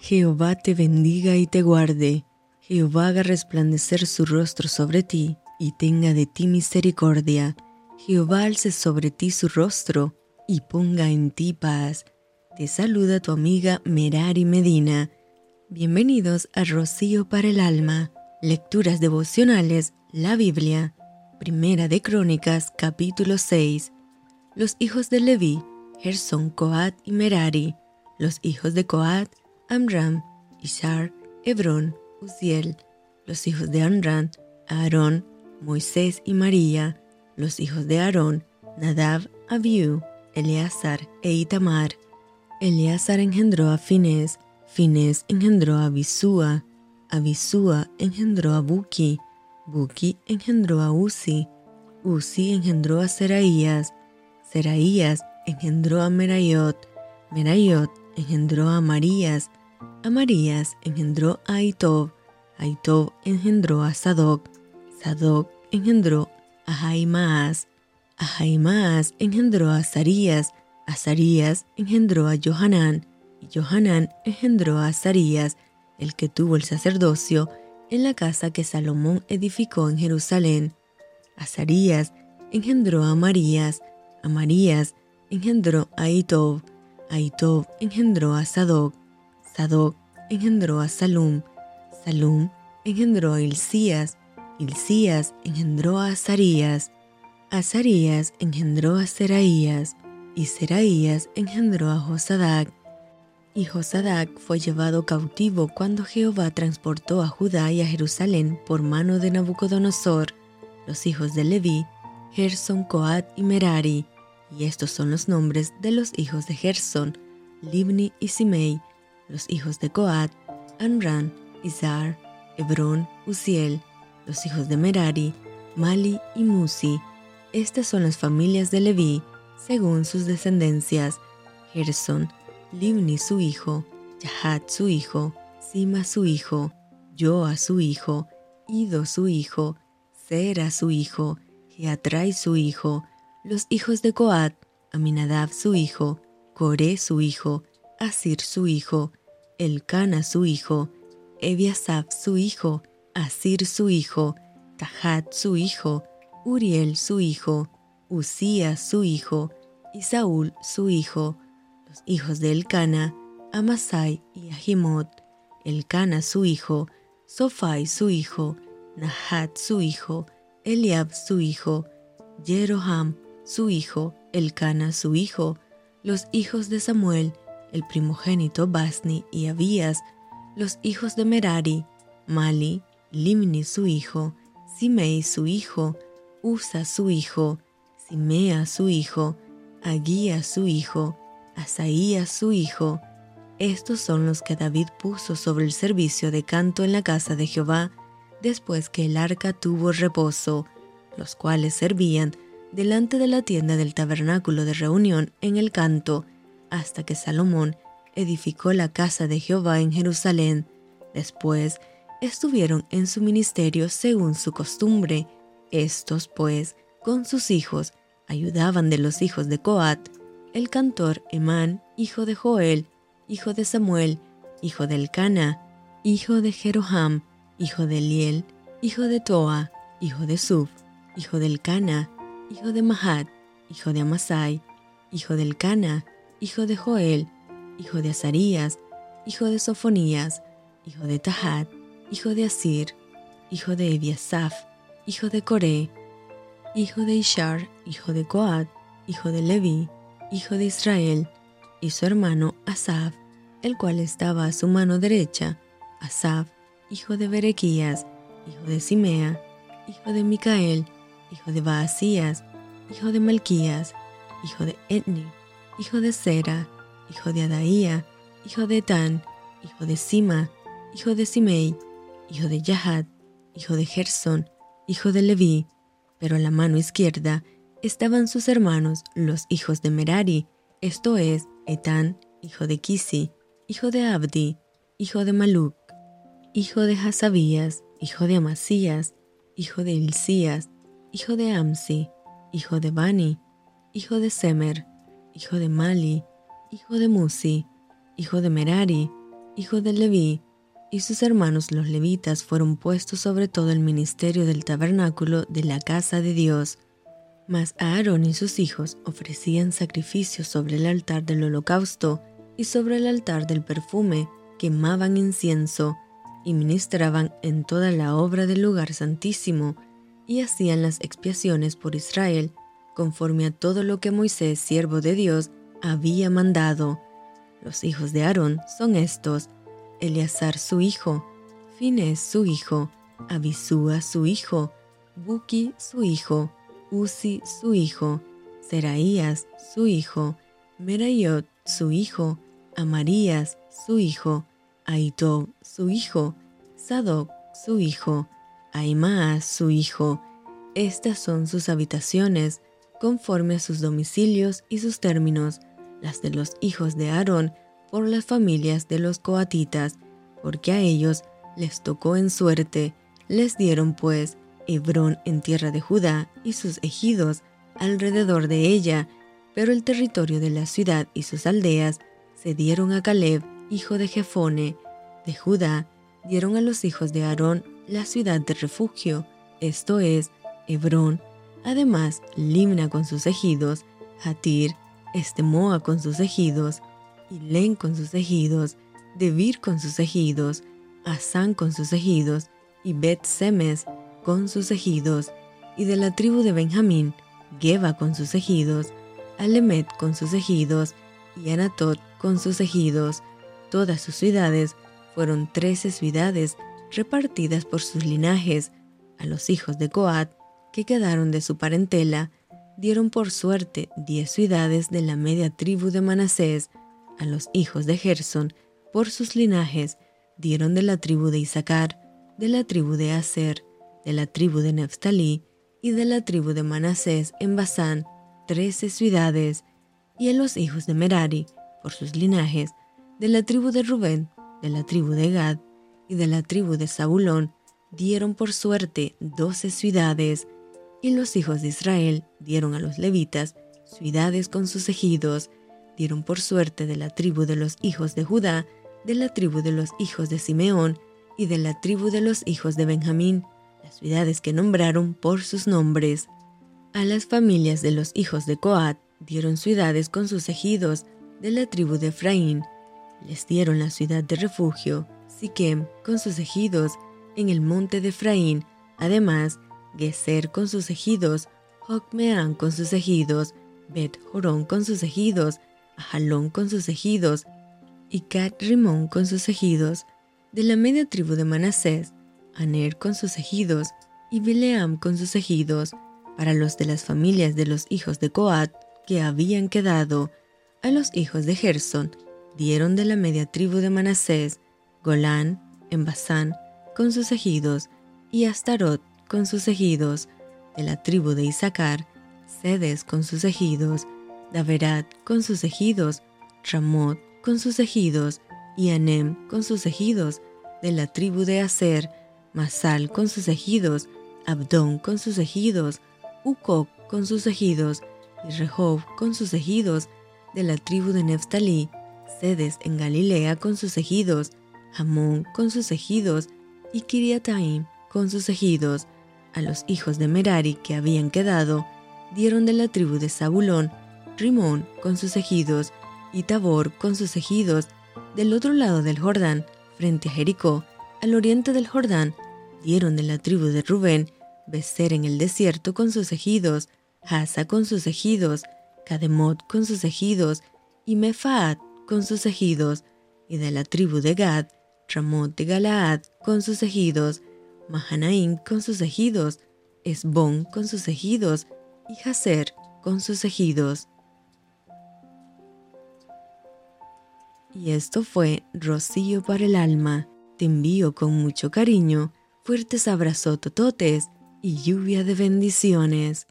Jehová te bendiga y te guarde. Jehová haga resplandecer su rostro sobre ti y tenga de ti misericordia. Jehová alce sobre ti su rostro y ponga en ti paz. Te saluda tu amiga Merari Medina. Bienvenidos a Rocío para el Alma. Lecturas devocionales, la Biblia. Primera de Crónicas, capítulo 6. Los hijos de Leví, Gerson, Coat y Merari. Los hijos de Coat, Amram, Ishar, Hebrón, Uziel, los hijos de Amram, Aarón, Moisés y María, los hijos de Aarón, Nadab, Abiú, Eleazar e Itamar. Eleazar engendró a Finés, Finés engendró a Abisúa, Abisúa engendró a Buki, Buki engendró a Uzi, Uzi engendró a Seraías, Seraías engendró a Merayot, Merayot engendró a Marías, Amarías engendró a Aitob, Aitob engendró a Sadoc, Sadoc engendró a Jaimaas, a Jaimaas engendró a Sarías, a Sarías engendró a Johanán, y Johanán engendró a Sarías, el que tuvo el sacerdocio en la casa que Salomón edificó en Jerusalén. A Sarías engendró a Marías, a Marías engendró a Aitob, Aitob engendró a Sadoc, Sadoc engendró a Salum, Salum engendró a Hilcías, Hilcías engendró a Azarías, Azarías engendró a Seraías, y Seraías engendró a Josadac. Y Josadac fue llevado cautivo cuando Jehová transportó a Judá y a Jerusalén por mano de Nabucodonosor, los hijos de Leví, Gerson, Coat y Merari, y estos son los nombres de los hijos de Gerson, Libni y Simei, los hijos de Coat, Anran, Izar, Hebrón, Uziel, los hijos de Merari, Mali y Musi. Estas son las familias de Leví, según sus descendencias. Gerson, Libni su hijo, Yahat su hijo, Sima su hijo, Joa su hijo, Ido su hijo, Sera su hijo, Geatrai su hijo, los hijos de Coat, Aminadab su hijo, Coré su hijo, Asir su hijo, Elcana su hijo, Ebiasaf su hijo, Asir su hijo, Tahat su hijo, Uriel su hijo, Usías su hijo, y Saúl su hijo, los hijos de Elcana, Amasai y Ahimot, Elcana su hijo, Sofai su hijo, Nahat su hijo, Eliab su hijo, Jeroham su hijo, Elcana su hijo, los hijos de Samuel, el primogénito Basni y Abías, los hijos de Merari, Mali, Limni su hijo, Simei su hijo, Usa su hijo, Simea su hijo, Aguía su hijo, Asaía su hijo. Estos son los que David puso sobre el servicio de canto en la casa de Jehová, después que el arca tuvo reposo, los cuales servían delante de la tienda del tabernáculo de reunión en el canto, hasta que Salomón edificó la casa de Jehová en Jerusalén. Después estuvieron en su ministerio según su costumbre. Estos, pues, con sus hijos, ayudaban de los hijos de Coat, el cantor Emán, hijo de Joel, hijo de Samuel, hijo de Elcana, hijo de Jeroham, hijo de Eliel, hijo de Toa, hijo de Suf, hijo de Elcana, hijo de Mahat, hijo de Amasai, hijo de Elcana, hijo de Joel, hijo de Azarías, hijo de Sofonías, hijo de Tahat, hijo de Asir, hijo de Ebiasaf, hijo de Coré, hijo de Ishar, hijo de Coat, hijo de Levi, hijo de Israel, y su hermano Asaf, el cual estaba a su mano derecha, Asaf, hijo de Berequías, hijo de Simea, hijo de Micael, hijo de Baasías, hijo de Malquías, hijo de Etni, hijo de Sera, hijo de Adaía, hijo de Tan, hijo de Sima, hijo de Simei, hijo de Yahat, hijo de Gerson, hijo de Leví, pero a la mano izquierda estaban sus hermanos, los hijos de Merari, esto es, Etán, hijo de Kisi, hijo de Abdi, hijo de Maluk, hijo de Hasabías, hijo de Amasías, hijo de Hilcías, hijo de Amsi, hijo de Bani, hijo de Semer, hijo de Mali, hijo de Musi, hijo de Merari, hijo de Leví, y sus hermanos los levitas fueron puestos sobre todo el ministerio del tabernáculo de la casa de Dios. Mas Aarón y sus hijos ofrecían sacrificios sobre el altar del holocausto y sobre el altar del perfume, quemaban incienso y ministraban en toda la obra del lugar santísimo y hacían las expiaciones por Israel, conforme a todo lo que Moisés, siervo de Dios, había mandado. Los hijos de Aarón son estos, Eleazar su hijo, Fines su hijo, Abisúa su hijo, Buki su hijo, Uzi su hijo, Seraías su hijo, Merayot su hijo, Amarías su hijo, Aitob su hijo, Sadoc su hijo, Aimaas su hijo. Estas son sus habitaciones, conforme a sus domicilios y sus términos, las de los hijos de Aarón, por las familias de los coatitas, porque a ellos les tocó en suerte, les dieron pues Hebrón en tierra de Judá y sus ejidos alrededor de ella, pero el territorio de la ciudad y sus aldeas se dieron a Caleb, hijo de Jefone, de Judá, dieron a los hijos de Aarón la ciudad de refugio, esto es, Hebrón, además Limna con sus ejidos, Hatir, Estemoa con sus ejidos, Ilén con sus ejidos, Debir con sus ejidos, Asán con sus ejidos, y Bet Semes con sus ejidos, y de la tribu de Benjamín, Geba con sus ejidos, Alemet con sus ejidos, y Anatot con sus ejidos. Todas sus ciudades fueron trece ciudades repartidas por sus linajes. A los hijos de Coat, que quedaron de su parentela, dieron por suerte diez ciudades de la media tribu de Manasés. A los hijos de Gerson, por sus linajes, dieron de la tribu de Isaacar, de la tribu de Aser, de la tribu de Neftalí y de la tribu de Manasés en Basán, trece ciudades y a los hijos de Merari, por sus linajes, de la tribu de Rubén, de la tribu de Gad y de la tribu de Zabulón, dieron por suerte doce ciudades, y los hijos de Israel dieron a los levitas ciudades con sus ejidos, dieron por suerte de la tribu de los hijos de Judá, de la tribu de los hijos de Simeón y de la tribu de los hijos de Benjamín, las ciudades que nombraron por sus nombres. A las familias de los hijos de Coat dieron ciudades con sus ejidos de la tribu de Efraín. Les dieron la ciudad de refugio, Siquem, con sus ejidos, en el monte de Efraín, además, Geser con sus ejidos, Jocmeán con sus ejidos, Bet Jorón con sus ejidos, Ajalón con sus ejidos, y Cat Rimón con sus ejidos, de la media tribu de Manasés, Aner con sus ejidos, y Bileam con sus ejidos, para los de las familias de los hijos de Coat, que habían quedado, a los hijos de Gerson dieron de la media tribu de Manasés, Golán, en Basán, con sus ejidos, y Astarot con sus ejidos, de la tribu de Isaacar, Sedes con sus ejidos, Daverat con sus ejidos, Ramot con sus ejidos, y Anem con sus ejidos, de la tribu de Aser, Masal con sus ejidos, Abdón con sus ejidos, Ucoc con sus ejidos, y Rehob con sus ejidos, de la tribu de Neftalí, Sedes en Galilea con sus ejidos, Amón con sus ejidos, y Kiriataim con sus ejidos. A los hijos de Merari que habían quedado, dieron de la tribu de Zabulón, Rimón con sus ejidos, y Tabor con sus ejidos, del otro lado del Jordán, frente a Jericó, al oriente del Jordán, dieron de la tribu de Rubén, Becer en el desierto con sus ejidos, Hasa con sus ejidos, Kademot con sus ejidos, y Mefaat con sus ejidos, y de la tribu de Gad, Ramot de Galaad con sus ejidos, Mahanaim con sus ejidos, Esbón con sus ejidos, y Hazer con sus ejidos. Y esto fue Rocío para el alma. Te envío con mucho cariño, fuertes abrazos tototes y lluvia de bendiciones.